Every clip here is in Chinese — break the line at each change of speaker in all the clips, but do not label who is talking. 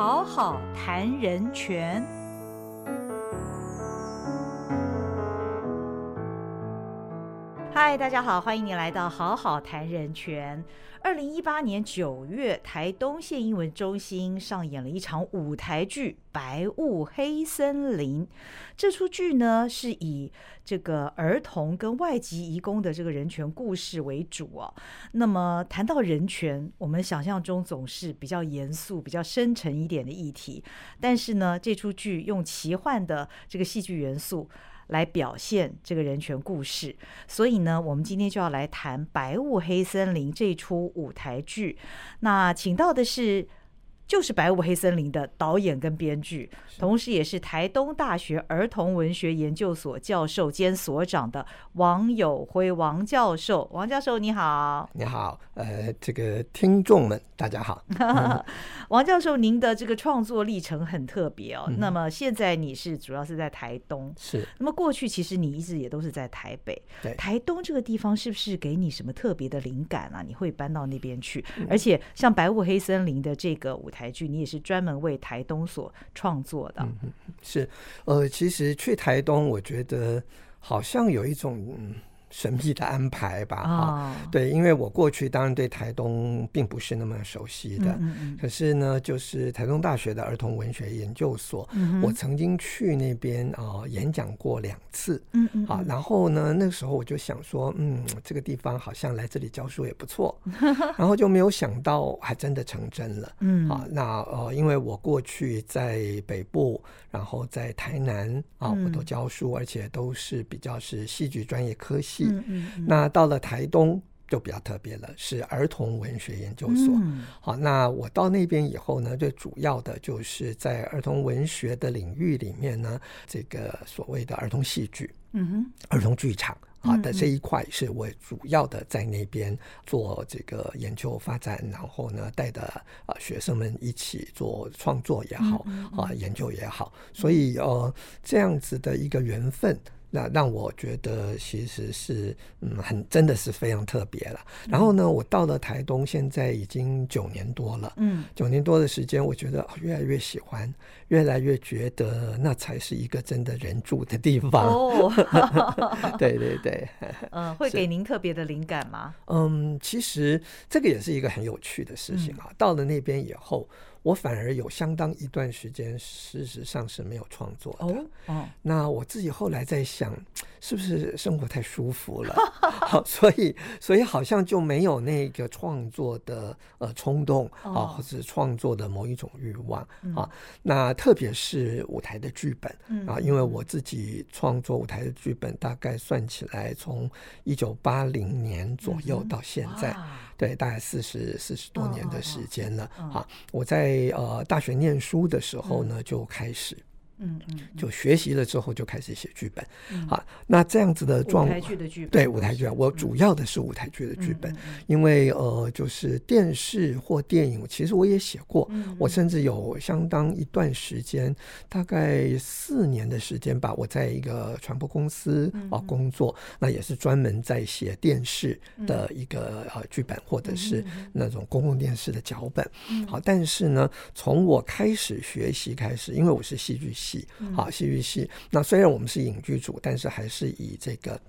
好好谈人权。嗨，大家好，欢迎你来到好好谈人权。二零一八年九月，台东县英文中心上演了一场舞台剧《白雾黑森林》。这出剧呢，是以这个儿童跟外籍移工的这个人权故事为主哦。那么谈到人权，我们想象中总是比较严肃、比较深沉一点的议题。但是呢，这出剧用奇幻的这个戏剧元素。来表现这个人权故事，所以呢，我们今天就要来谈《白雾黑森林》这出舞台剧。那请到的是。就是《白雾黑森林》的导演跟编剧，同时也是台东大学儿童文学研究所教授兼所长的王友辉王教授。王教授你好，
你好，呃，这个听众们大家好。
王教授，您的这个创作历程很特别哦。那么现在你是主要是在台东，
是。
那么过去其实你一直也都是在台北。
对。
台东这个地方是不是给你什么特别的灵感啊？你会搬到那边去？而且像《白雾黑森林》的这个舞台。台剧，你也是专门为台东所创作的。
是，呃，其实去台东，我觉得好像有一种嗯。神秘的安排吧，哈，对，因为我过去当然对台东并不是那么熟悉的，可是呢，就是台东大学的儿童文学研究所，我曾经去那边啊演讲过两次，嗯嗯，啊，然后呢，那个时候我就想说，嗯，这个地方好像来这里教书也不错，然后就没有想到还真的成真了，嗯，啊，那呃，因为我过去在北部，然后在台南啊，我都教书，而且都是比较是戏剧专业科系。嗯嗯，那到了台东就比较特别了，是儿童文学研究所。好，那我到那边以后呢，最主要的就是在儿童文学的领域里面呢，这个所谓的儿童戏剧，嗯哼，儿童剧场啊的这一块是我主要的在那边做这个研究发展，然后呢带的啊学生们一起做创作也好啊研究也好，所以呃这样子的一个缘分。那让我觉得其实是嗯很真的是非常特别了。然后呢，我到了台东，现在已经九年多了。嗯，九年多的时间，我觉得越来越喜欢，越来越觉得那才是一个真的人住的地方。哦，对对对。
嗯，会给您特别的灵感吗？
嗯，其实这个也是一个很有趣的事情啊。到了那边以后。我反而有相当一段时间，事实上是没有创作的。哦，那我自己后来在想，是不是生活太舒服了？好，所以所以好像就没有那个创作的呃冲动啊，或者创作的某一种欲望啊。那特别是舞台的剧本啊，因为我自己创作舞台的剧本，大概算起来从一九八零年左右到现在。对，大概四十四十多年的时间了。啊，我在呃大学念书的时候呢，就开始。嗯嗯，就学习了之后就开始写剧本，好，那这样子的状
舞台剧的剧本，
对舞台剧啊，我主要的是舞台剧的剧本，因为呃，就是电视或电影，其实我也写过，我甚至有相当一段时间，大概四年的时间吧，我在一个传播公司啊工作，那也是专门在写电视的一个呃剧本，或者是那种公共电视的脚本，好，但是呢，从我开始学习开始，因为我是戏剧系。戏好，戏剧系。那虽然我们是影剧组，但是还是以这个。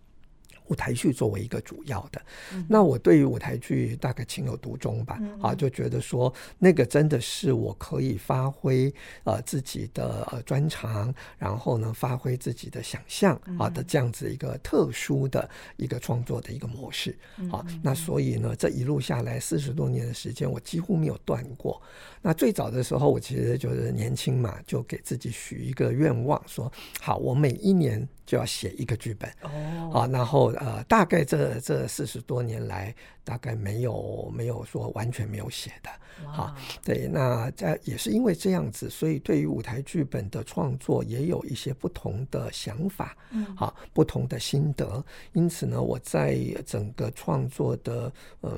舞台剧作为一个主要的，那我对于舞台剧大概情有独钟吧，啊，就觉得说那个真的是我可以发挥呃自己的呃专长，然后呢发挥自己的想象啊的这样子一个特殊的一个创作的一个模式，啊，那所以呢这一路下来四十多年的时间，我几乎没有断过。那最早的时候，我其实就是年轻嘛，就给自己许一个愿望，说好，我每一年。就要写一个剧本。哦，啊，然后呃，大概这这四十多年来，大概没有没有说完全没有写的，好，对，那在也是因为这样子，所以对于舞台剧本的创作也有一些不同的想法，嗯，好，不同的心得，因此呢，我在整个创作的呃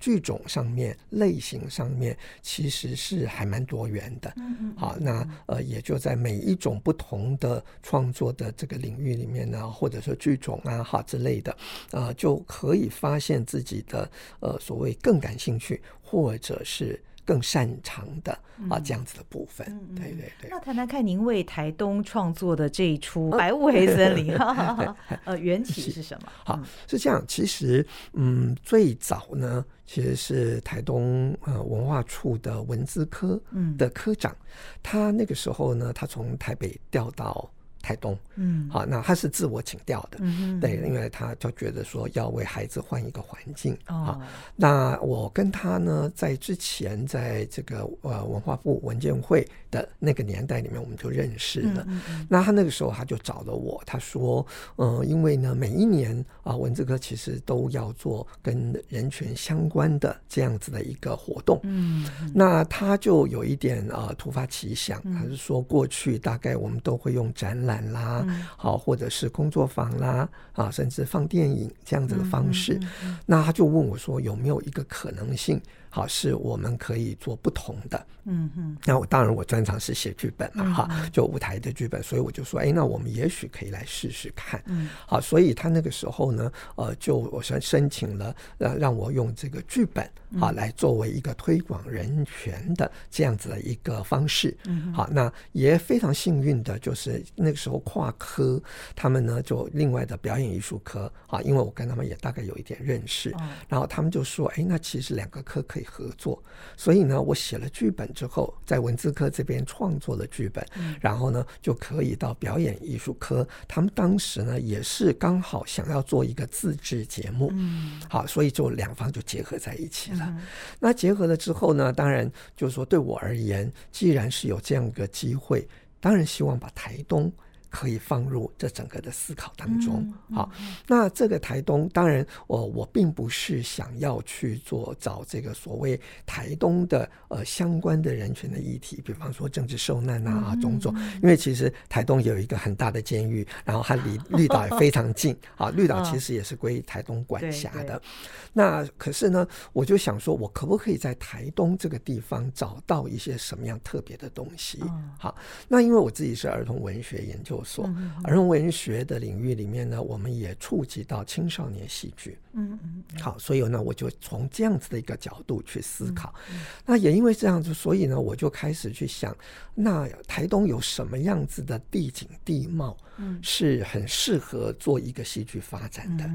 剧种上面、类型上面，其实是还蛮多元的，嗯嗯，好，那呃也就在每一种不同的创作的这个领域。里面呢，或者说剧种啊，哈之类的，啊，就可以发现自己的呃所谓更感兴趣，或者是更擅长的啊这样子的部分。对对对。
那谈谈看，您为台东创作的这一出《白雾黑森林》呃，缘起是什么？
好，是这样。其实，嗯，最早呢，其实是台东呃文化处的文资科的科长，他那个时候呢，他从台北调到。台东，嗯，好，那他是自我请调的，嗯对，因为他就觉得说要为孩子换一个环境，哦，那我跟他呢，在之前在这个呃文化部文件会的那个年代里面，我们就认识了，那他那个时候他就找了我，他说，嗯，因为呢，每一年啊，文字科其实都要做跟人权相关的这样子的一个活动，嗯，那他就有一点啊突发奇想，他是说过去大概我们都会用展览。展啦，好，或者是工作坊啦，啊，甚至放电影这样子的方式，那他就问我说，有没有一个可能性？好，是我们可以做不同的。嗯哼，那我当然我专长是写剧本嘛，哈，就舞台的剧本，所以我就说，哎，那我们也许可以来试试看。嗯，好，所以他那个时候呢，呃，就我申申请了，让让我用这个剧本，好，来作为一个推广人权的这样子的一个方式。嗯，好，那也非常幸运的就是那个时候跨科，他们呢就另外的表演艺术科，啊，因为我跟他们也大概有一点认识，然后他们就说，哎，那其实两个科可以。合作，所以呢，我写了剧本之后，在文字科这边创作了剧本，然后呢，就可以到表演艺术科。他们当时呢，也是刚好想要做一个自制节目，嗯，好，所以就两方就结合在一起了。那结合了之后呢，当然就是说，对我而言，既然是有这样一个机会，当然希望把台东。可以放入这整个的思考当中。好，那这个台东，当然，我我并不是想要去做找这个所谓台东的呃相关的人权的议题，比方说政治受难啊种种。因为其实台东有一个很大的监狱，然后它离绿岛也非常近啊，绿岛其实也是归台东管辖的。那可是呢，我就想说，我可不可以在台东这个地方找到一些什么样特别的东西？好，那因为我自己是儿童文学研究。所儿童文学的领域里面呢，我们也触及到青少年戏剧。嗯嗯，好，所以呢，我就从这样子的一个角度去思考。那也因为这样子，所以呢，我就开始去想，那台东有什么样子的地景地貌，嗯，是很适合做一个戏剧发展的。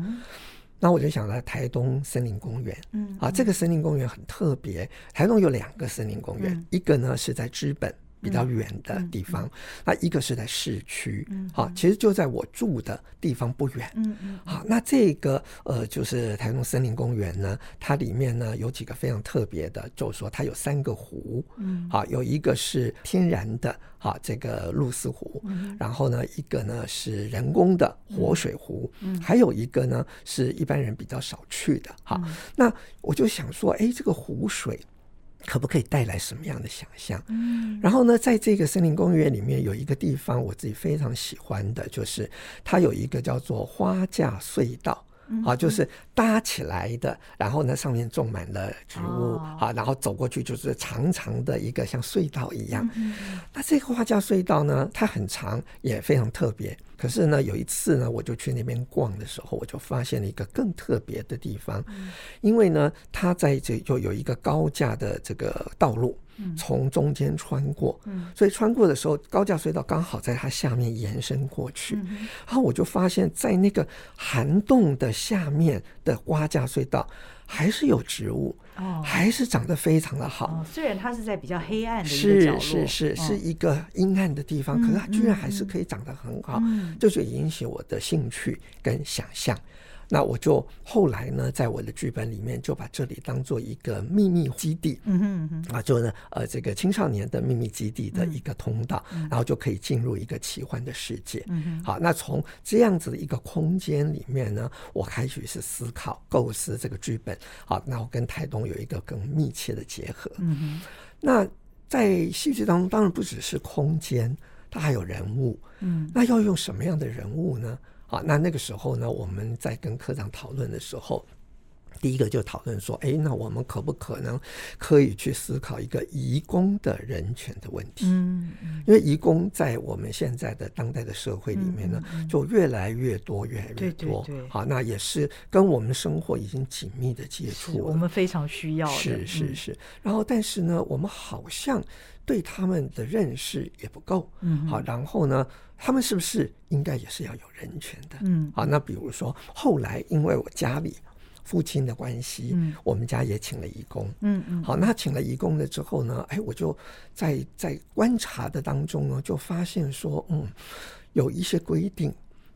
那我就想了台东森林公园。嗯，啊，这个森林公园很特别。台东有两个森林公园，一个呢是在知本。比较远的地方，那一个是在市区，好，其实就在我住的地方不远。嗯嗯，好，那这个呃，就是台东森林公园呢，它里面呢有几个非常特别的，就是说它有三个湖，嗯，好，有一个是天然的，好，这个露丝湖，然后呢，一个呢是人工的活水湖，嗯，还有一个呢是一般人比较少去的，好，那我就想说，哎，这个湖水。可不可以带来什么样的想象？嗯，然后呢，在这个森林公园里面有一个地方，我自己非常喜欢的，就是它有一个叫做花架隧道。啊，就是搭起来的，然后呢，上面种满了植物，好，然后走过去就是长长的一个像隧道一样。那这个花架隧道呢，它很长，也非常特别。可是呢，有一次呢，我就去那边逛的时候，我就发现了一个更特别的地方，因为呢，它在这就有一个高架的这个道路。从中间穿过，所以穿过的时候，高架隧道刚好在它下面延伸过去，然后我就发现，在那个涵洞的下面的挖架隧道，还是有植物，哦，还是长得非常的好。
虽然它是在比较黑暗的
是是是是一个阴暗的地方，可是它居然还是可以长得很好，这就引起我的兴趣跟想象。那我就后来呢，在我的剧本里面就把这里当做一个秘密基地，嗯嗯啊，就呢呃这个青少年的秘密基地的一个通道，然后就可以进入一个奇幻的世界。嗯好，那从这样子的一个空间里面呢，我开始是思考构思这个剧本。好，那我跟台东有一个更密切的结合。嗯哼，那在戏剧当中，当然不只是空间，它还有人物。嗯，那要用什么样的人物呢？好，那那个时候呢，我们在跟科长讨论的时候，第一个就讨论说，哎，那我们可不可能可以去思考一个移工的人权的问题？嗯，因为移工在我们现在的当代的社会里面呢，就越来越多，越来越多。好，那也是跟我们生活已经紧密的接触，
我们非常需要。
是是是。然后，但是呢，我们好像对他们的认识也不够。嗯，好，然后呢，他们是不是应该也是要有人权的？嗯，好，那比如说后来，因为我家里。父亲的关系，我们家也请了义工。嗯嗯，好，那请了义工了之后呢，哎，我就在在观察的当中呢，就发现说，嗯，有一些规定，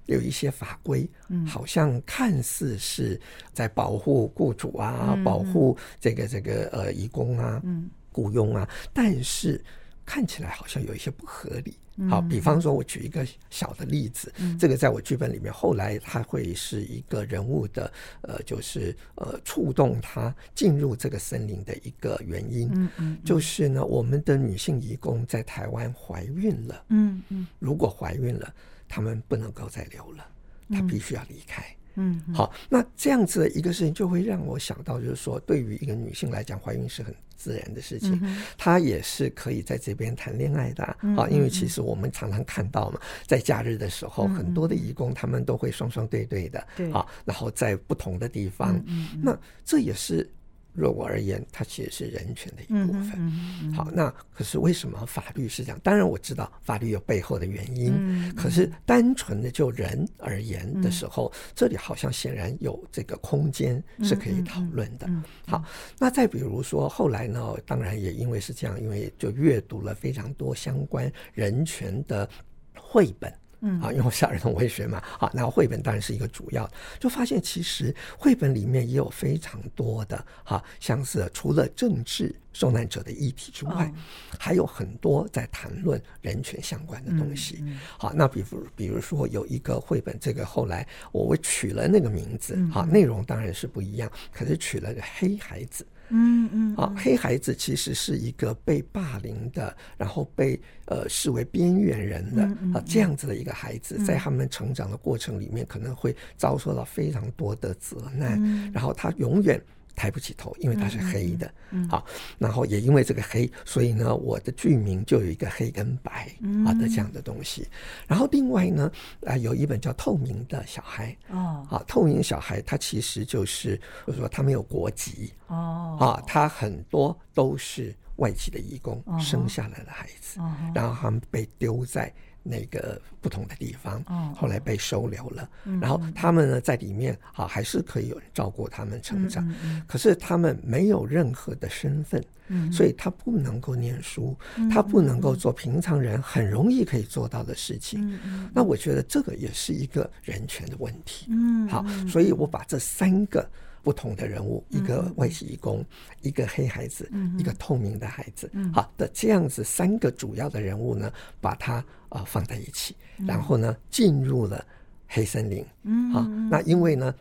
有一些法规，嗯，好像看似是在保护雇主啊，保护这个这个呃义工啊，嗯，雇佣啊，但是看起来好像有一些不合理。好，比方说，我举一个小的例子，这个在我剧本里面，后来他会是一个人物的，呃，就是呃，触动他进入这个森林的一个原因。嗯嗯，就是呢，我们的女性义工在台湾怀孕了。嗯嗯，如果怀孕了，他们不能够再留了，她必须要离开。嗯，好，那这样子的一个事情，就会让我想到，就是说，对于一个女性来讲，怀孕是很自然的事情，她也是可以在这边谈恋爱的啊。因为其实我们常常看到嘛，在假日的时候，很多的义工他们都会双双对对的，对。啊，然后在不同的地方，那这也是。对我而言，它其实是人权的一部分。好，那可是为什么法律是这样？当然我知道法律有背后的原因，可是单纯的就人而言的时候，这里好像显然有这个空间是可以讨论的。好，那再比如说后来呢，当然也因为是这样，因为就阅读了非常多相关人权的绘本。嗯啊，因为我是儿童文学嘛，啊，那绘本当然是一个主要，就发现其实绘本里面也有非常多的哈，像是除了政治受难者的议题之外，还有很多在谈论人权相关的东西。好，那比如比如说有一个绘本，这个后来我我取了那个名字，好，内容当然是不一样，可是取了个黑孩子。嗯嗯，啊，黑孩子其实是一个被霸凌的，然后被呃视为边缘人的啊这样子的一个孩子，在他们成长的过程里面，可能会遭受到非常多的责难，然后他永远。抬不起头，因为它是黑的，好，然后也因为这个黑，所以呢，我的剧名就有一个黑跟白啊的这样的东西。然后另外呢，啊，有一本叫《透明的小孩》哦，啊，透明小孩，他其实就是，就是说他没有国籍哦，啊，他很多都是外籍的义工生下来的孩子，然后他们被丢在。那个不同的地方，后来被收留了，然后他们呢在里面啊还是可以有人照顾他们成长，可是他们没有任何的身份，所以他不能够念书，他不能够做平常人很容易可以做到的事情。那我觉得这个也是一个人权的问题。嗯，好，所以我把这三个。不同的人物，一个外籍义工，一个黑孩子，一个透明的孩子，好的这样子三个主要的人物呢，把它啊放在一起，然后呢进入了黑森林，嗯好，那因为呢。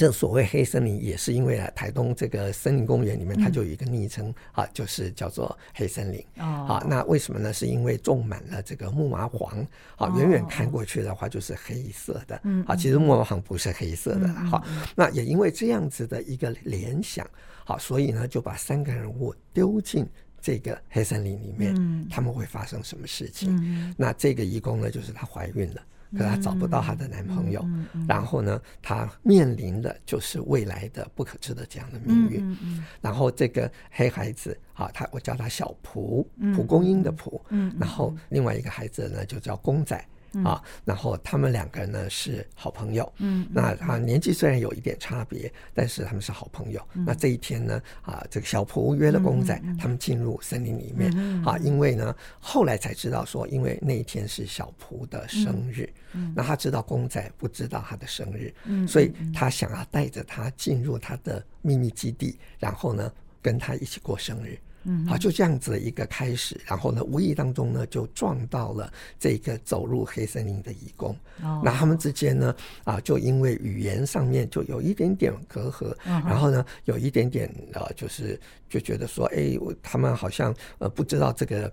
这所谓黑森林，也是因为啊，台东这个森林公园里面，它就有一个昵称啊，就是叫做黑森林。哦，好，那为什么呢？是因为种满了这个木麻黄，啊，远远看过去的话就是黑色的。嗯，啊，其实木麻黄不是黑色的。好，那也因为这样子的一个联想，好，所以呢，就把三个人物丢进这个黑森林里面，他们会发生什么事情？嗯那这个义工呢，就是她怀孕了。可她找不到她的男朋友，然后呢，她面临的就是未来的不可知的这样的命运。然后这个黑孩子啊，他我叫他小蒲，蒲公英的蒲。然后另外一个孩子呢，就叫公仔。啊，然后他们两个人呢是好朋友，嗯，那他年纪虽然有一点差别，但是他们是好朋友。那这一天呢，啊，这个小仆约了公仔，他们进入森林里面，啊，因为呢，后来才知道说，因为那一天是小仆的生日，嗯，那他知道公仔不知道他的生日，嗯，所以他想要带着他进入他的秘密基地，然后呢，跟他一起过生日。嗯，好，就这样子的一个开始，然后呢，无意当中呢，就撞到了这个走入黑森林的义工。哦，那他们之间呢，啊，就因为语言上面就有一点点隔阂，嗯然后呢，有一点点呃，就是就觉得说，哎，他们好像呃不知道这个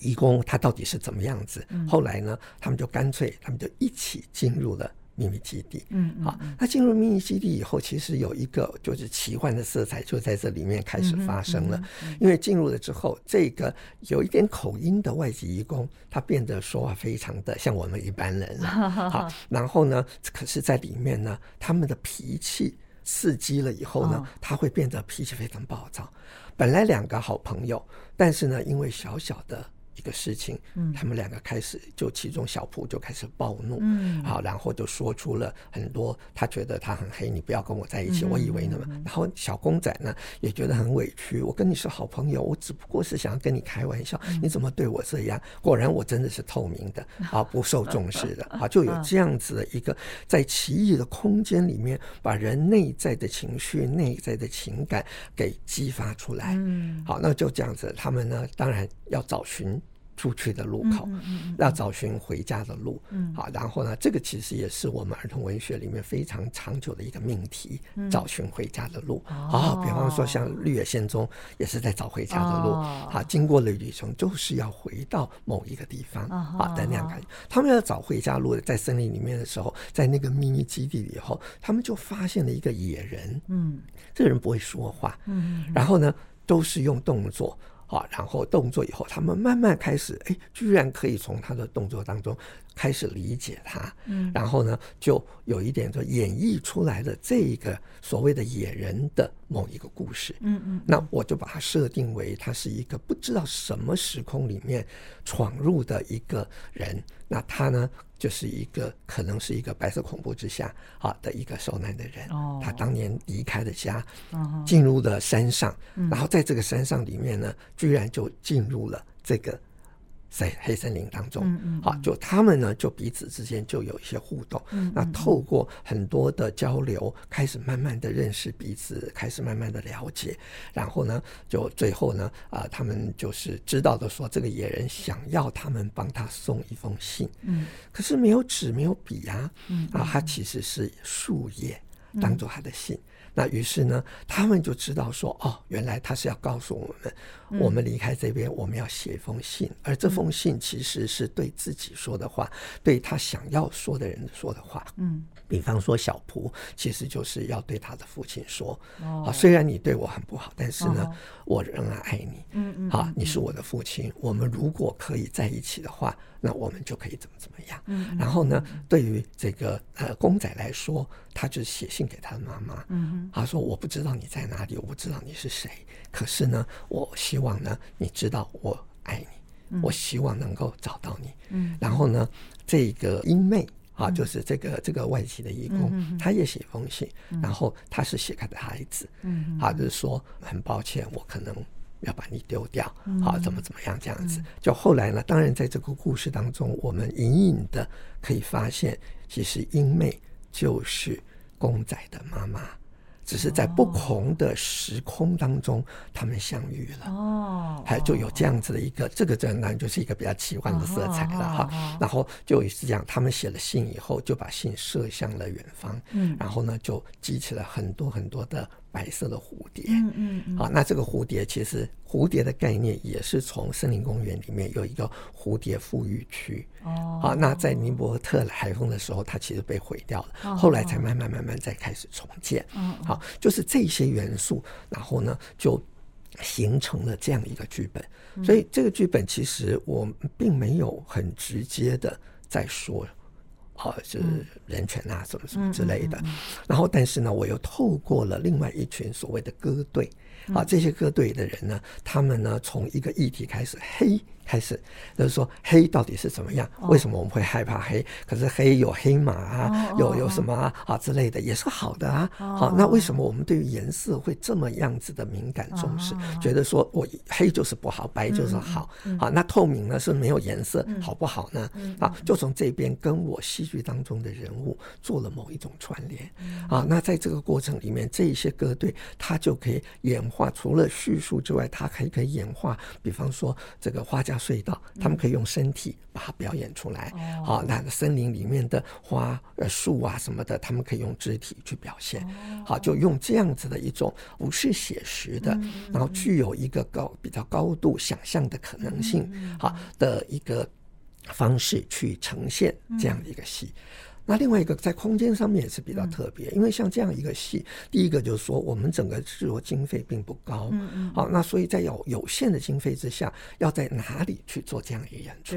义工他到底是怎么样子。后来呢，他们就干脆，他们就一起进入了秘密基地。
嗯，
好，那进入秘密基地以后，其实有一个就是奇幻的色彩就在这里面开始发生了。因为进入了之后，这个有一点口音的外籍义工，他变得说话非常的像我们一般人了。好，然后呢，可是在里面呢，他们的脾气刺激了以后呢，他会变得脾气非常暴躁。本来两个好朋友，但是呢，因为小小的。一个事情，嗯，他们两个开始就其中小蒲就开始暴怒，嗯，好，然后就说出了很多，他觉得他很黑，你不要跟我在一起。我以为那么，然后小公仔呢也觉得很委屈，我跟你是好朋友，我只不过是想要跟你开玩笑，你怎么对我这样？果然我真的是透明的 啊，不受重视的啊，就有这样子的一个在奇异的空间里面，把人内在的情绪、内在的情感给激发出来。嗯，好，那就这样子，他们呢当然要找寻。出去的路口，要找寻回家的路。好，然后呢，这个其实也是我们儿童文学里面非常长久的一个命题，找寻回家的路。啊，比方说像《绿野仙踪》也是在找回家的路。啊，经过了旅程，就是要回到某一个地方。啊，的那样感觉。他们要找回家路，在森林里面的时候，在那个秘密基地里后，他们就发现了一个野人。嗯，这个人不会说话。嗯，然后呢，都是用动作。好，然后动作以后，他们慢慢开始，哎，居然可以从他的动作当中开始理解他，嗯，然后呢，就有一点就演绎出来的这一个所谓的野人的某一个故事，嗯嗯，那我就把它设定为他是一个不知道什么时空里面闯入的一个人，那他呢？就是一个可能是一个白色恐怖之下啊的一个受难的人，他当年离开了家，进入了山上，然后在这个山上里面呢，居然就进入了这个。在黑森林当中，好，就他们呢，就彼此之间就有一些互动。那透过很多的交流，开始慢慢的认识彼此，开始慢慢的了解。然后呢，就最后呢，啊，他们就是知道的说，这个野人想要他们帮他送一封信。嗯，可是没有纸，没有笔啊。嗯，啊，他其实是树叶当做他的信。那于是呢，他们就知道说，哦，原来他是要告诉我们，我们离开这边，我们要写一封信，而这封信其实是对自己说的话，对他想要说的人说的话。嗯，比方说小仆，其实就是要对他的父亲说，啊，虽然你对我很不好，但是呢，我仍然爱你。嗯嗯，好，你是我的父亲，我们如果可以在一起的话。那我们就可以怎么怎么样？嗯，然后呢，对于这个呃公仔来说，他就写信给他的妈妈。嗯他说：“我不知道你在哪里，我不知道你是谁，可是呢，我希望呢，你知道我爱你，我希望能够找到你。”嗯，然后呢，这个英妹啊，就是这个这个外籍的义工，他也写一封信，然后他是写给孩子，嗯，他就是说很抱歉，我可能。要把你丢掉，好，怎么怎么样这样子？就后来呢？当然，在这个故事当中，我们隐隐的可以发现，其实英妹就是公仔的妈妈。只是在不同的时空当中，他们相遇了。哦，还就有这样子的一个，这个当然就是一个比较奇幻的色彩了哈。然后就是这样，他们写了信以后，就把信射向了远方。嗯，然后呢，就激起了很多很多的白色的蝴蝶。嗯嗯。好，那这个蝴蝶其实蝴蝶的概念也是从森林公园里面有一个蝴蝶富裕区。哦。好，那在尼伯特海风的时候，它其实被毁掉了，后来才慢慢慢慢再开始重建。嗯。好。就是这些元素，然后呢，就形成了这样一个剧本。所以这个剧本其实我并没有很直接的在说，啊，是人权啊，什么什么之类的。然后，但是呢，我又透过了另外一群所谓的歌队，啊，这些歌队的人呢，他们呢，从一个议题开始黑。开始就是说黑到底是怎么样？为什么我们会害怕黑？可是黑有黑马啊，有有什么啊啊之类的也是好的啊。好，那为什么我们对于颜色会这么样子的敏感重视？觉得说我黑就是不好，白就是好。好，那透明呢是没有颜色，好不好呢？啊，就从这边跟我戏剧当中的人物做了某一种串联。啊，那在这个过程里面，这一些歌队它就可以演化，除了叙述之外，它还可以演化。比方说这个画家。隧道，他们可以用身体把它表演出来。好，那森林里面的花、呃树啊什么的，他们可以用肢体去表现。好，就用这样子的一种不是写实的，然后具有一个高比较高度想象的可能性，好，的一个方式去呈现这样的一个戏。那另外一个在空间上面也是比较特别，因为像这样一个戏，第一个就是说我们整个制作经费并不高，嗯嗯，好，那所以在有有限的经费之下，要在哪里去做这样一个演出？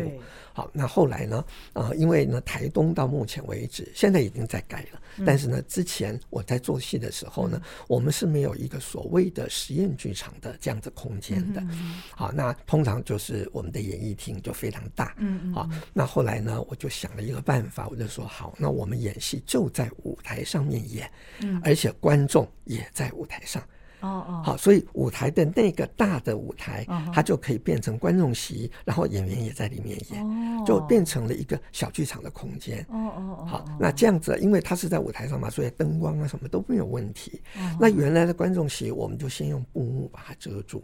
好，那后来呢？啊，因为呢，台东到目前为止，现在已经在改了，但是呢，之前我在做戏的时候呢，我们是没有一个所谓的实验剧场的这样子空间的。好，那通常就是我们的演艺厅就非常大。嗯嗯。好，那后来呢，我就想了一个办法，我就说好，那我们演戏就在舞台上面演，嗯，而且观众也在舞台上。哦哦，好，所以舞台的那个大的舞台，它就可以变成观众席，然后演员也在里面演，就变成了一个小剧场的空间。哦哦哦，好，那这样子，因为它是在舞台上嘛，所以灯光啊什么都没有问题。那原来的观众席，我们就先用布幕把它遮住。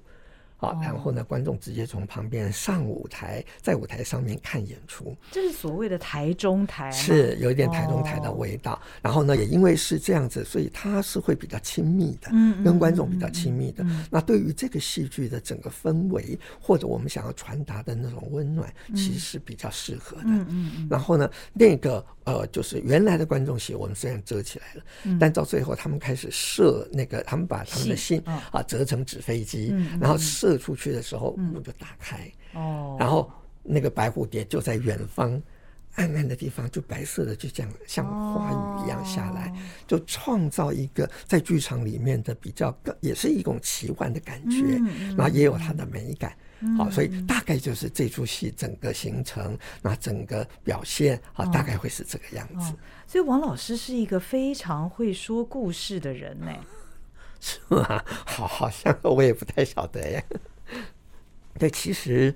好，然后呢，观众直接从旁边上舞台，在舞台上面看演出。
这是所谓的台中台，
是有一点台中台的味道。然后呢，也因为是这样子，所以它是会比较亲密的，嗯，跟观众比较亲密的。那对于这个戏剧的整个氛围，或者我们想要传达的那种温暖，其实是比较适合的。嗯嗯。然后呢，那个呃，就是原来的观众席，我们虽然遮起来了，但到最后他们开始设那个，他们把他们的信啊折成纸飞机，然后设。射出去的时候，幕就打开，哦，然后那个白蝴蝶就在远方暗暗的地方，就白色的，就这样像花雨一样下来，就创造一个在剧场里面的比较，也是一种奇幻的感觉，然后也有它的美感，好，所以大概就是这出戏整个行程，那整个表现，啊，大概会是这个样子。
所以王老师是一个非常会说故事的人呢。
是吗？好，好像我也不太晓得呀。对，其实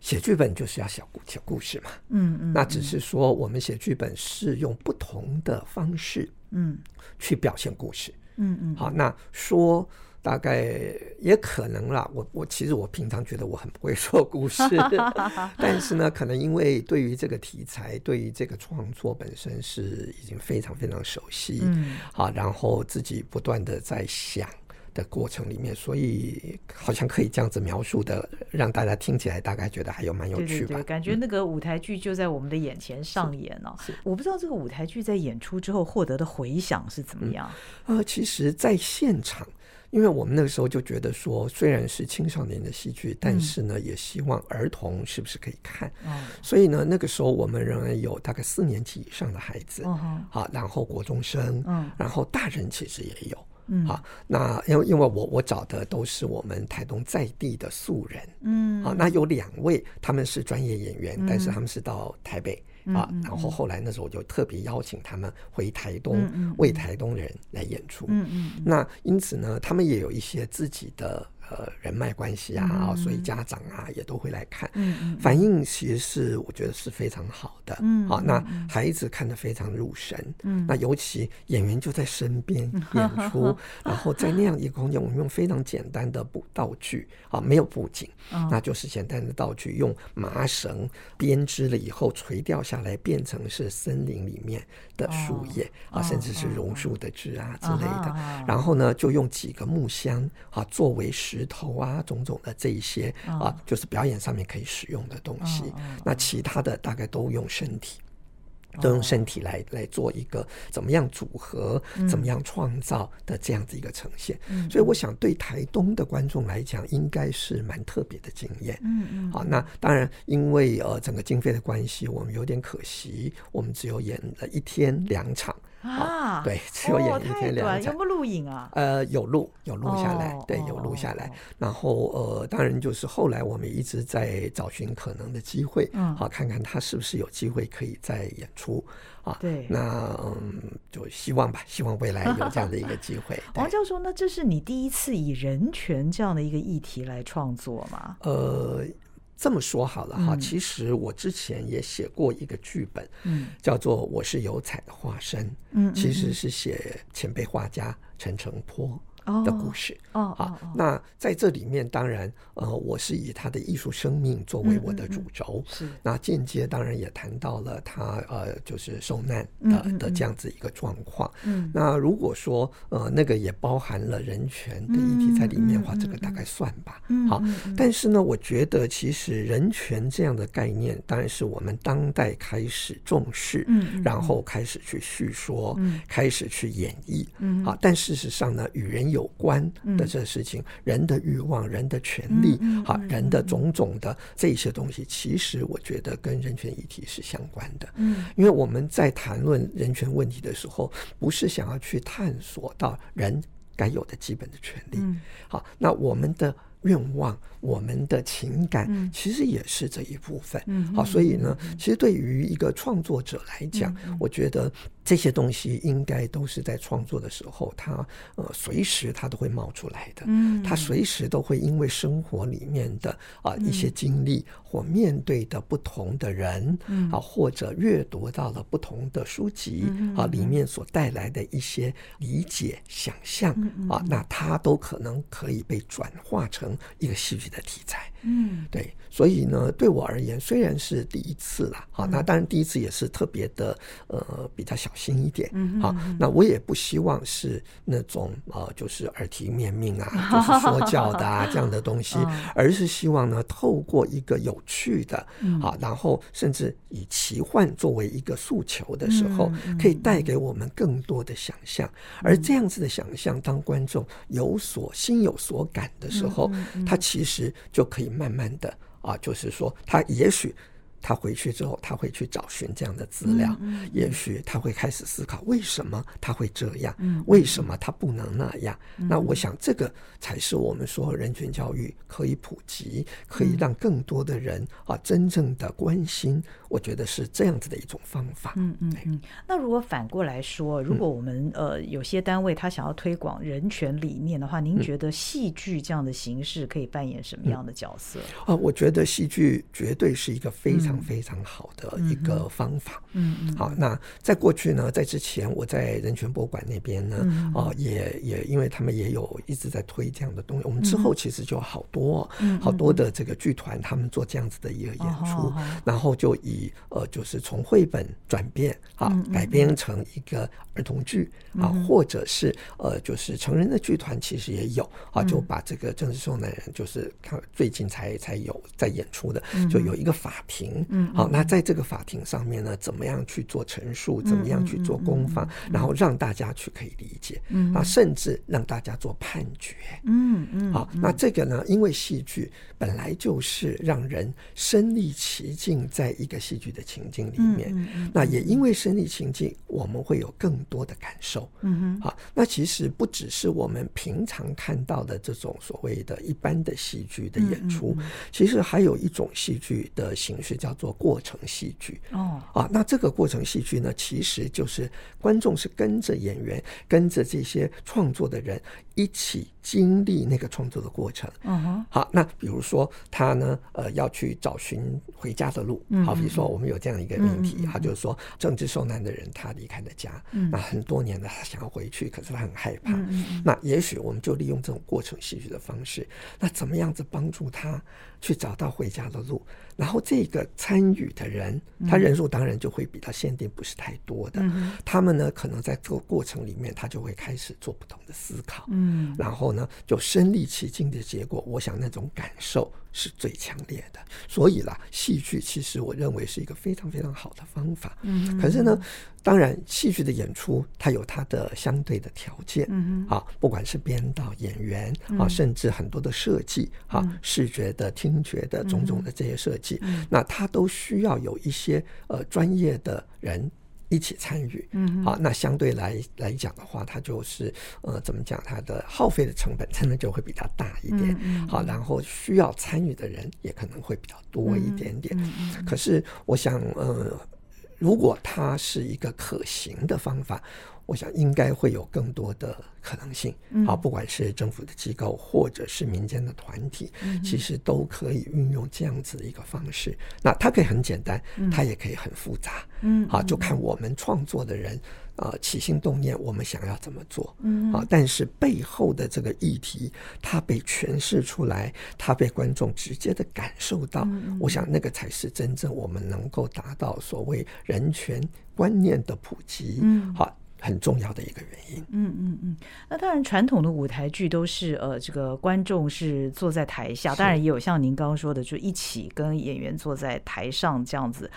写剧本就是要写故写故事嘛。嗯嗯。那只是说，我们写剧本是用不同的方式，嗯，去表现故事。嗯嗯。好，那说。大概也可能啦。我我其实我平常觉得我很不会说故事，但是呢，可能因为对于这个题材，对于这个创作本身是已经非常非常熟悉，嗯，好，然后自己不断的在想的过程里面，所以好像可以这样子描述的，让大家听起来大概觉得还有蛮有趣吧。
感觉那个舞台剧就在我们的眼前上演哦。我不知道这个舞台剧在演出之后获得的回响是怎么样。
呃，其实，在现场。因为我们那个时候就觉得说，虽然是青少年的戏剧，但是呢，也希望儿童是不是可以看。所以呢，那个时候我们仍然有大概四年级以上的孩子，啊，然后国中生，嗯。然后大人其实也有。好，那因为因为我我找的都是我们台东在地的素人，嗯，好，那有两位他们是专业演员，但是他们是到台北。啊，然后后来那时候我就特别邀请他们回台东为台东人来演出。嗯嗯，那因此呢，他们也有一些自己的。呃，人脉关系啊，所以家长啊也都会来看，嗯反应其实是我觉得是非常好的。嗯，好，那孩子看得非常入神。嗯，那尤其演员就在身边 演出，然后在那样一个空间，我们用非常简单的布道具啊，没有布景，那就是简单的道具，用麻绳编织了以后垂掉下来，变成是森林里面的树叶啊，甚至是榕树的枝啊之类的。然后呢，就用几个木箱啊作为石。石头啊，种种的这一些啊，就是表演上面可以使用的东西。那其他的大概都用身体，都用身体来来做一个怎么样组合、怎么样创造的这样子一个呈现。所以我想，对台东的观众来讲，应该是蛮特别的经验。嗯嗯。好，那当然，因为呃整个经费的关系，我们有点可惜，我们只有演了一天两场。啊，对，只有演一天两场，
有没有录影啊？
呃，有录，有录下来，对，有录下来。然后呃，当然就是后来我们一直在找寻可能的机会，嗯，好，看看他是不是有机会可以再演出啊？
对，
那嗯，就希望吧，希望未来有这样的一个机会。
王教授，那这是你第一次以人权这样的一个议题来创作吗？
呃。这么说好了哈，其实我之前也写过一个剧本，嗯，叫做《我是油彩的化身》，嗯，其实是写前辈画家陈澄波的故事。
哦，
好，那在这里面，当然，呃，我是以他的艺术生命作为我的主轴。
是，
那间接当然也谈到了他呃，就是受难的的这样子一个状况。嗯，那如果说呃，那个也包含了人权的议题在里面的话，这个大概算吧。嗯，好，但是呢，我觉得其实人权这样的概念，当然是我们当代开始重视，嗯，然后开始去叙说，嗯，开始去演绎，嗯，好，但事实上呢，与人有关。的这事情，人的欲望、人的权利，好，人的种种的这些东西，其实我觉得跟人权议题是相关的。嗯，因为我们在谈论人权问题的时候，不是想要去探索到人该有的基本的权利。好，那我们的愿望。我们的情感其实也是这一部分，好，所以呢，其实对于一个创作者来讲，我觉得这些东西应该都是在创作的时候，他呃随时他都会冒出来的，嗯，他随时都会因为生活里面的啊一些经历或面对的不同的人，啊，或者阅读到了不同的书籍啊里面所带来的一些理解、想象啊，那他都可能可以被转化成一个戏剧。的题材，嗯，对，所以呢，对我而言，虽然是第一次了，好，那当然第一次也是特别的，呃，比较小心一点，嗯，好，那我也不希望是那种呃，就是耳提面命啊，就是说教的啊 这样的东西，而是希望呢，透过一个有趣的，啊，然后甚至以奇幻作为一个诉求的时候，可以带给我们更多的想象，而这样子的想象，当观众有所心有所感的时候，他其实。就可以慢慢的啊，就是说，他也许。他回去之后，他会去找寻这样的资料，也许他会开始思考为什么他会这样，为什么他不能那样。那我想，这个才是我们说人权教育可以普及，可以让更多的人啊真正的关心。我觉得是这样子的一种方法。
嗯嗯嗯。那如果反过来说，如果我们呃有些单位他想要推广人权理念的话，您觉得戏剧这样的形式可以扮演什么样的角色？
啊，我觉得戏剧绝对是一个非常。非常好的一个方法。嗯嗯。好，那在过去呢，在之前我在人权博物馆那边呢，啊，也也因为他们也有一直在推这样的东西。我们之后其实就好多，好多的这个剧团，他们做这样子的一个演出，然后就以呃，就是从绘本转变啊，改编成一个儿童剧啊，或者是呃，就是成人的剧团其实也有啊，就把这个政治受难人，就是看最近才才有在演出的，就有一个法庭。嗯，好，那在这个法庭上面呢，怎么样去做陈述？怎么样去做攻防？然后让大家去可以理解，嗯，啊，甚至让大家做判决，嗯嗯，好，那这个呢，因为戏剧本来就是让人身临其境，在一个戏剧的情境里面，那也因为身临情境，我们会有更多的感受，嗯哼，好，那其实不只是我们平常看到的这种所谓的一般的戏剧的演出，其实还有一种戏剧的形式叫。做过程戏剧哦啊，那这个过程戏剧呢，其实就是观众是跟着演员，跟着这些创作的人一起经历那个创作的过程。嗯哼，好，那比如说他呢，呃，要去找寻回家的路。好，比如说我们有这样一个命题，他就是说政治受难的人，他离开了家，那很多年了，他想要回去，可是他很害怕。那也许我们就利用这种过程戏剧的方式，那怎么样子帮助他去找到回家的路？然后这个参与的人，他人数当然就会比他限定，不是太多的。他们呢，可能在这个过程里面，他就会开始做不同的思考。嗯，然后呢，就身临其境的结果，我想那种感受。是最强烈的，所以啦，戏剧其实我认为是一个非常非常好的方法。嗯，可是呢，当然，戏剧的演出它有它的相对的条件。嗯啊，不管是编导、演员啊，甚至很多的设计啊，视觉的、听觉的种种的这些设计，那它都需要有一些呃专业的人。一起参与，嗯，好，那相对来来讲的话，它就是呃，怎么讲，它的耗费的成本真的就会比较大一点，嗯好，然后需要参与的人也可能会比较多一点点。可是，我想，呃，如果它是一个可行的方法。我想应该会有更多的可能性。好，不管是政府的机构或者是民间的团体，其实都可以运用这样子的一个方式。那它可以很简单，它也可以很复杂。嗯，好，就看我们创作的人。啊，起心动念，我们想要怎么做？嗯，啊，但是背后的这个议题，它被诠释出来，它被观众直接的感受到，我想那个才是真正我们能够达到所谓人权观念的普及。嗯，好。很重要的一个原因。
嗯嗯嗯，那当然，传统的舞台剧都是呃，这个观众是坐在台下，当然也有像您刚刚说的，就一起跟演员坐在台上这样子。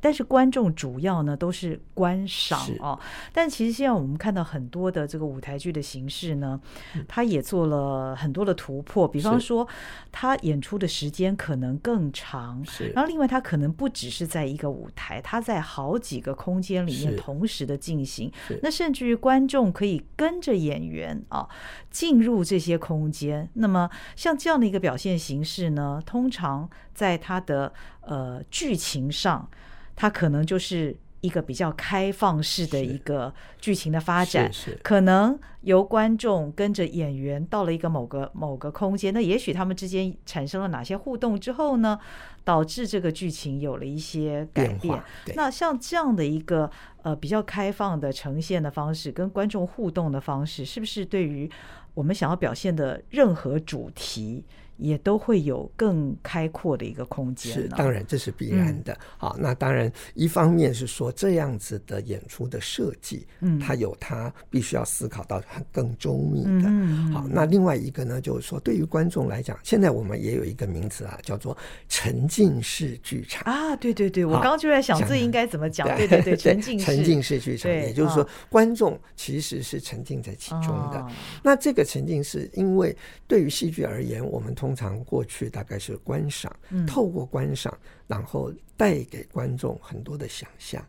但是观众主要呢都是观赏哦。但其实现在我们看到很多的这个舞台剧的形式呢，他也做了很多的突破。比方说，他演出的时间可能更长，
是。
然后另外，他可能不只是在一个舞台，他在好几个空间里面同时的进行。那甚至于观众可以跟着演员啊进入这些空间。那么像这样的一个表现形式呢，通常在它的呃剧情上，它可能就是一个比较开放式的一个剧情的发展。可能由观众跟着演员到了一个某个某个空间，那也许他们之间产生了哪些互动之后呢，导致这个剧情有了一些改变。那像这样的一个。呃，比较开放的呈现的方式，跟观众互动的方式，是不是对于我们想要表现的任何主题？也都会有更开阔的一个空间。
是，当然这是必然的。好，那当然一方面是说这样子的演出的设计，嗯，它有它必须要思考到很更周密的。好，那另外一个呢，就是说对于观众来讲，现在我们也有一个名词啊，叫做沉浸式剧场
啊。对对对，我刚刚就在想这应该怎么讲。对对对，沉浸
沉浸式剧场，也就是说观众其实是沉浸在其中的。那这个沉浸式，因为对于戏剧而言，我们通通常过去大概是观赏，透过观赏，然后带给观众很多的想象，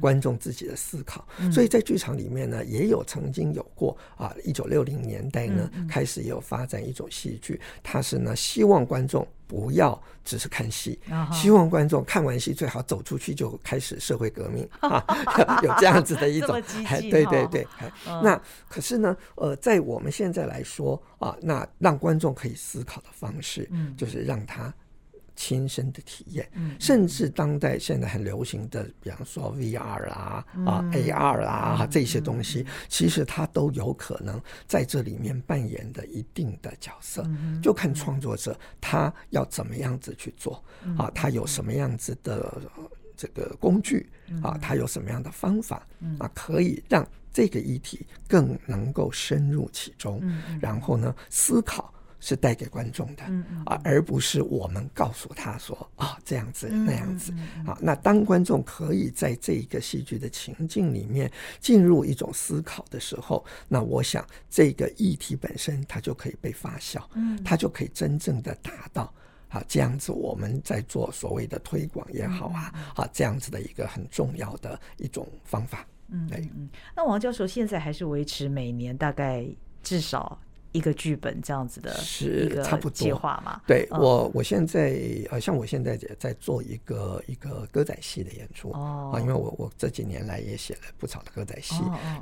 观众自己的思考。所以在剧场里面呢，也有曾经有过啊，一九六零年代呢，开始也有发展一种戏剧，它是呢希望观众不要只是看戏，希望观众看完戏最好走出去就开始社会革命 啊，有这样子的一种，对对对。那可是呢，呃，在我们现在来说啊，那让观众可以思考的方。方式，嗯，就是让他亲身的体验，嗯，甚至当代现在很流行的，比方说 VR 啦，啊 AR 啦，这些东西，其实它都有可能在这里面扮演的一定的角色，就看创作者他要怎么样子去做，啊，他有什么样子的这个工具，啊，他有什么样的方法，啊，可以让这个议题更能够深入其中，然后呢，思考。是带给观众的，啊，而不是我们告诉他说啊这样子那样子啊。那当观众可以在这一个戏剧的情境里面进入一种思考的时候，那我想这个议题本身它就可以被发酵，嗯，它就可以真正的达到啊这样子我们在做所谓的推广也好啊，啊这样子的一个很重要的一种方法。嗯，对，
嗯。那王教授现在还是维持每年大概至少。一个剧本这样子的
是差不多。
计划嘛？
对我，我现在呃，像我现在也在做一个一个歌仔戏的演出。哦，啊，因为我我这几年来也写了不少的歌仔戏，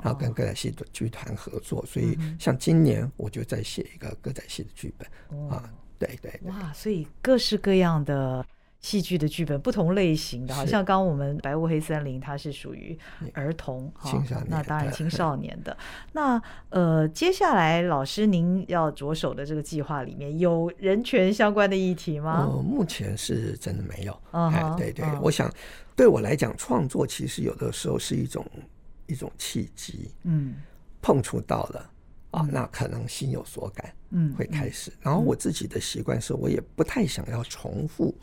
然后跟歌仔戏的剧团合作，所以像今年我就在写一个歌仔戏的剧本。啊，对对，
哇，所以各式各样的。戏剧的剧本不同类型的，好像刚刚我们《白雾黑森林》它是属于儿童
青少年，
那当然青少年的。那呃，接下来老师您要着手的这个计划里面有人权相关的议题吗？
呃，目前是真的没有。哎，对对，我想对我来讲，创作其实有的时候是一种一种契机，嗯，碰触到了啊，那可能心有所感，嗯，会开始。然后我自己的习惯是，我也不太想要重复。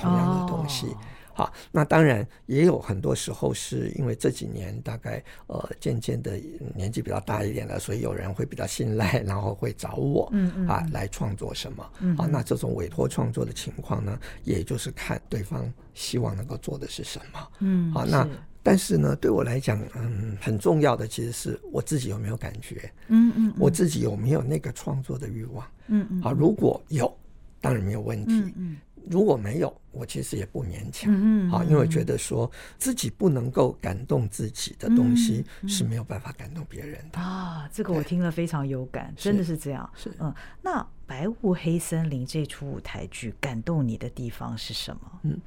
同样的东西，好，那当然也有很多时候是因为这几年大概呃渐渐的年纪比较大一点了，所以有人会比较信赖，然后会找我，嗯嗯啊来创作什么，啊那这种委托创作的情况呢，也就是看对方希望能够做的是什么，嗯，好，那但是呢对我来讲，嗯很重要的其实是我自己有没有感觉，嗯嗯，我自己有没有那个创作的欲望，嗯嗯，啊如果有。当然没有问题。嗯如果没有，我其实也不勉强，
嗯
好，因为我觉得说自己不能够感动自己的东西是没有办法感动别人的。
啊，这个我听了非常有感，真的是这样。
是
嗯，那《白雾黑森林》这出舞台剧感动你的地方是什么？
嗯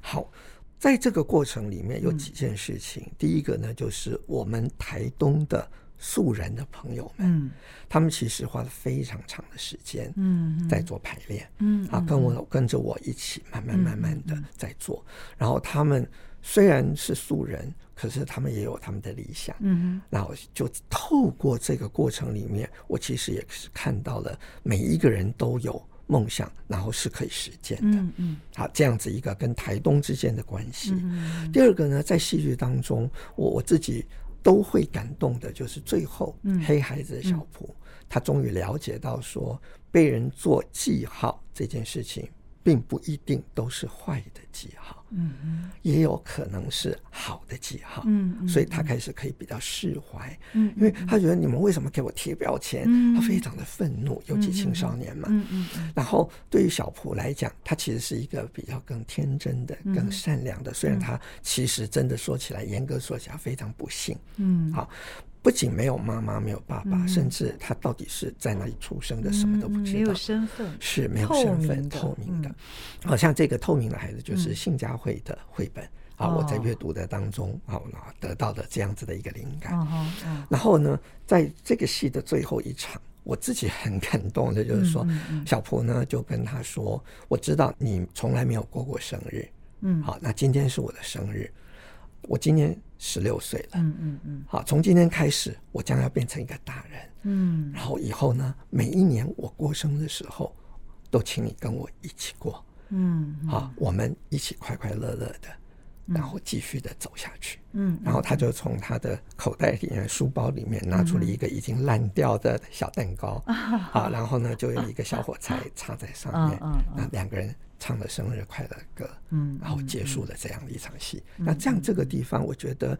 好，在这个过程里面有几件事情。第一个呢，就是我们台东的素人的朋友们，
嗯
他们其实花了非常长的时间，
嗯
在做排练，
嗯
啊，跟我跟着我一起慢慢慢慢的在做。然后他们虽然是素人，可是他们也有他们的理想。
嗯
那我就透过这个过程里面，我其实也是看到了每一个人都有梦想，然后是可以实践的。
嗯嗯
好，这样子一个跟台东之间的关系。
嗯
第二个呢，在戏剧当中，我我自己都会感动的，就是最后
嗯。
黑孩子的小普，他终于了解到说，被人做记号这件事情，并不一定都是坏的记号。
嗯
也有可能是好的记号，
嗯
所以他开始可以比较释怀，
嗯
因为他觉得你们为什么给我贴标签？
嗯
他非常的愤怒，尤其青少年嘛。
嗯嗯
然后对于小普来讲，他其实是一个比较更天真的、
嗯
更善良的，虽然他其实真的说起来，严格说起来非常不幸。
嗯，
好，不仅没有妈妈，没有爸爸，
嗯。
甚至他到底是在哪里出生的，什么都不知道
没有。身份，
是没有身份透明的
嗯，
好像这个透明的孩子就是信佳慧的绘本啊，
哦
我在阅读的当中啊，得到的这样子的一个灵感。然后呢，在这个戏的最后一场，我自己很感动的，就是说小蒲呢就跟他说：“我知道你从来没有过过生日，
嗯。
好，那今天是我的生日，我今年十六岁了，
嗯嗯嗯。
好，从今天开始，我将要变成一个大人。”
嗯。
然后以后呢，每一年我过生日的时候，都请你跟我一起过，
嗯
好，我们一起快快乐乐的，然后继续的走下去。
嗯
然后他就从他的口袋里面、书包里面拿出了一个已经烂掉的小蛋糕，啊，然后呢，就有一个小火柴插在上面
嗯嗯，
那两个人唱了生日快乐歌，
嗯
然后结束了这样的一场戏。那这样这个地方，我觉得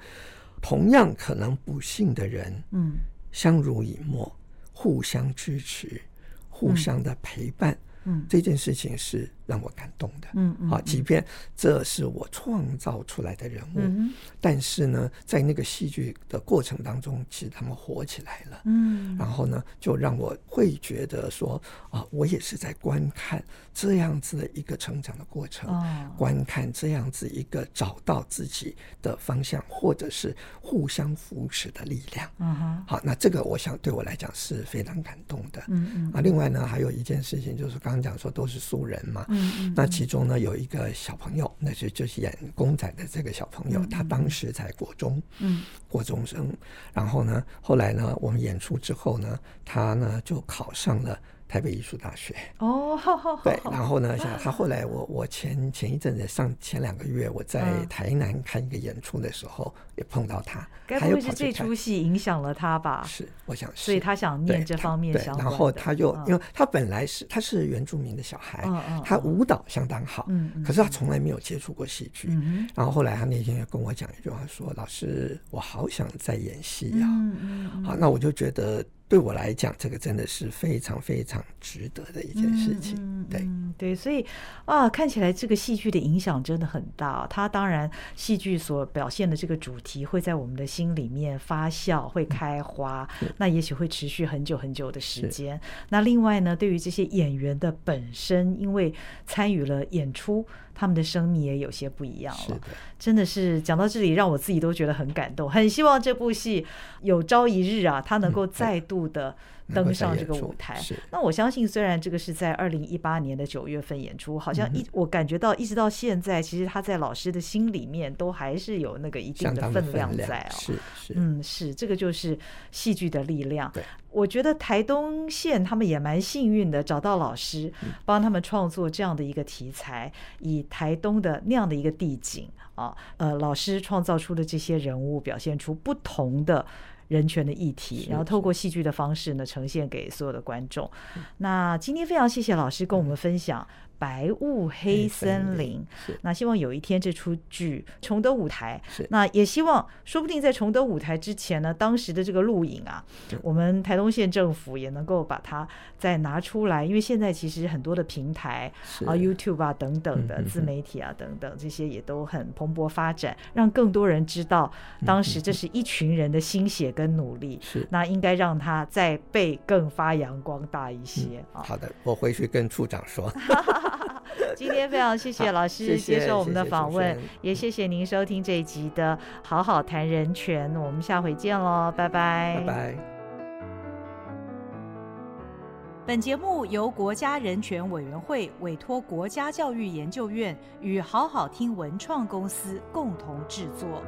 同样可能不幸的人，
嗯。
相濡以沫，互相支持，互相的陪伴，
嗯。
这件事情是让我感动的。
嗯嗯
好，即便这是我创造出来的人物，
嗯
但是呢，在那个戏剧的过程当中，其实他们火起来了。
嗯
然后呢，就让我会觉得说啊，我也是在观看这样子的一个成长的过程，
哦
观看这样子一个找到自己的方向，或者是互相扶持的力量。
嗯哼
好，那这个我想对我来讲是非常感动的。
嗯嗯
啊，另外呢，还有一件事情就是刚刚讲说都是素人嘛，
嗯嗯
那其中呢有一个小朋友，那是就是演公仔的这个小朋友，他当时才国中，
嗯。
国中生，然后呢，后来呢，我们演出之后呢，他呢就考上了台北艺术大学。
哦好好好
对，然后呢，像他后来我我前前一阵子上前两个月我在
嗯
台南看一个演出的时候，也碰到他，
该不会是这出戏影响了他吧？
是，我想是，
所以他想念这方面
对
相关的。
然后他就
嗯。
因为他本来是他是原住民的小孩他舞蹈相当好可是他从来没有接触过戏剧。
嗯
然后后来他那天就跟我讲一句话说：“老师，我好想再演戏呀、
嗯嗯。
好，那我就觉得对我来讲，这个真的是非常非常值得的一件事情。
嗯
对，
嗯对，所以啊，看起来这个戏剧的影响真的很大。它当然戏剧所表现的这个主题会在我们的心里面发酵，会开花，那也许会持续很久很久的时间。那另外呢，对于这些演员的本身，因为参与了演出，他们的生命也有些不一样了。
的，
真的是讲到这里，让我自己都觉得很感动，很希望这部戏有朝一日啊，它能够再度的登上这个舞台。那我相信，虽然这个是在二零一八年的九月份演出，好
嗯
像一、我感觉到一直到现在，其实他在老师的心里面都还是有那个一定的分量在哦。
是是，
嗯，是这个就是戏剧的力量。
对，
我觉得台东县他们也蛮幸运的，找到老师
嗯
帮他们创作这样的一个题材，以台东的那样的一个地景啊，呃，老师创造出的这些人物，表现出不同的。人权的议题，然后透过戏剧的方式呢，呈现给所有的观众。那今天非常谢谢老师跟我们分享《白雾黑森林》。那希望有一天这出剧重得舞台，那也希望说不定在重得舞台之前呢，当时的这个录影啊，我们台东县政府也能够把它再拿出来，因为现在其实很多的平台啊，YouTube 啊等等的自媒体啊等等这些也都很蓬勃发展，让更多人知道当时这是一群人的心血跟努力。
是，
那应该让它再被更发扬光大一些
啊。好的，我回去跟处长说。
今天非常谢谢老师接受我们的访问，也谢谢您收听这一集的《好好谈人权》，我们下回见喽，拜
拜。拜拜。
本节目由国家人权委员会委托国家教育研究院与好好听文创公司共同制作。